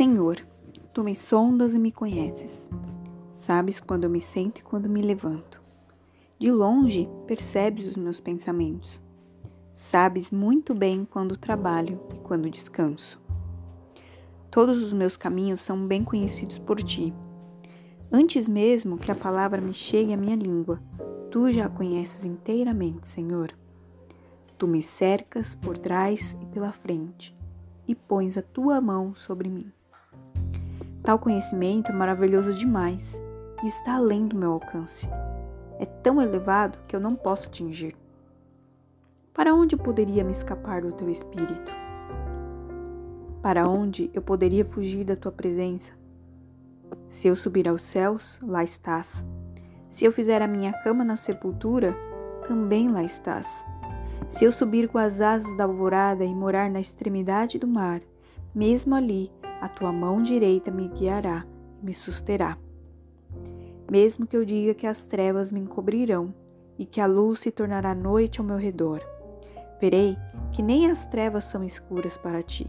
Senhor, tu me sondas e me conheces. Sabes quando eu me sento e quando me levanto. De longe percebes os meus pensamentos. Sabes muito bem quando trabalho e quando descanso. Todos os meus caminhos são bem conhecidos por ti. Antes mesmo que a palavra me chegue à minha língua, tu já a conheces inteiramente, Senhor. Tu me cercas por trás e pela frente, e pões a tua mão sobre mim. Tal conhecimento é maravilhoso demais e está além do meu alcance. É tão elevado que eu não posso atingir. Para onde poderia me escapar do teu espírito? Para onde eu poderia fugir da tua presença? Se eu subir aos céus, lá estás. Se eu fizer a minha cama na sepultura, também lá estás. Se eu subir com as asas da alvorada e morar na extremidade do mar, mesmo ali a tua mão direita me guiará e me susterá. Mesmo que eu diga que as trevas me encobrirão e que a luz se tornará noite ao meu redor, verei que nem as trevas são escuras para ti.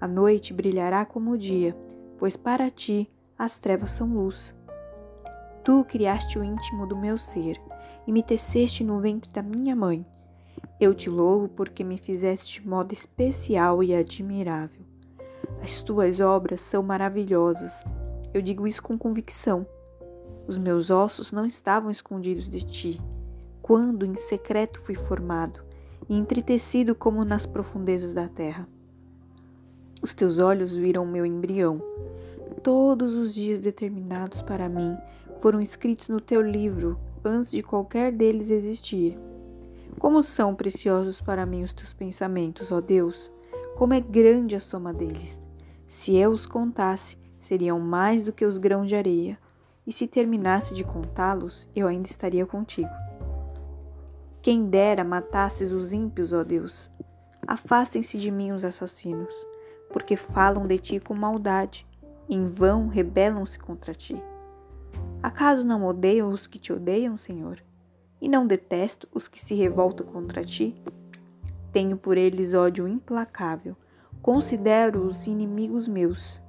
A noite brilhará como o dia, pois para ti as trevas são luz. Tu criaste o íntimo do meu ser e me teceste no ventre da minha mãe. Eu te louvo porque me fizeste de modo especial e admirável. As tuas obras são maravilhosas. Eu digo isso com convicção. Os meus ossos não estavam escondidos de ti, quando em secreto fui formado e entretecido como nas profundezas da terra. Os teus olhos viram o meu embrião. Todos os dias determinados para mim foram escritos no teu livro antes de qualquer deles existir. Como são preciosos para mim os teus pensamentos, ó Deus! Como é grande a soma deles! Se eu os contasse, seriam mais do que os grãos de areia, e se terminasse de contá-los, eu ainda estaria contigo. Quem dera matasses os ímpios, ó Deus! Afastem-se de mim os assassinos, porque falam de ti com maldade, em vão rebelam-se contra ti. Acaso não odeio os que te odeiam, Senhor? E não detesto os que se revoltam contra ti? Tenho por eles ódio implacável Considero-os inimigos meus.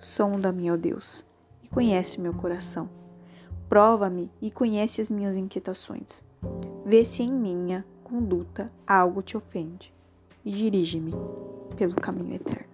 Sonda-me, ó Deus, e conhece meu coração. Prova-me e conhece as minhas inquietações. Vê se em minha conduta algo te ofende e dirige-me pelo caminho eterno.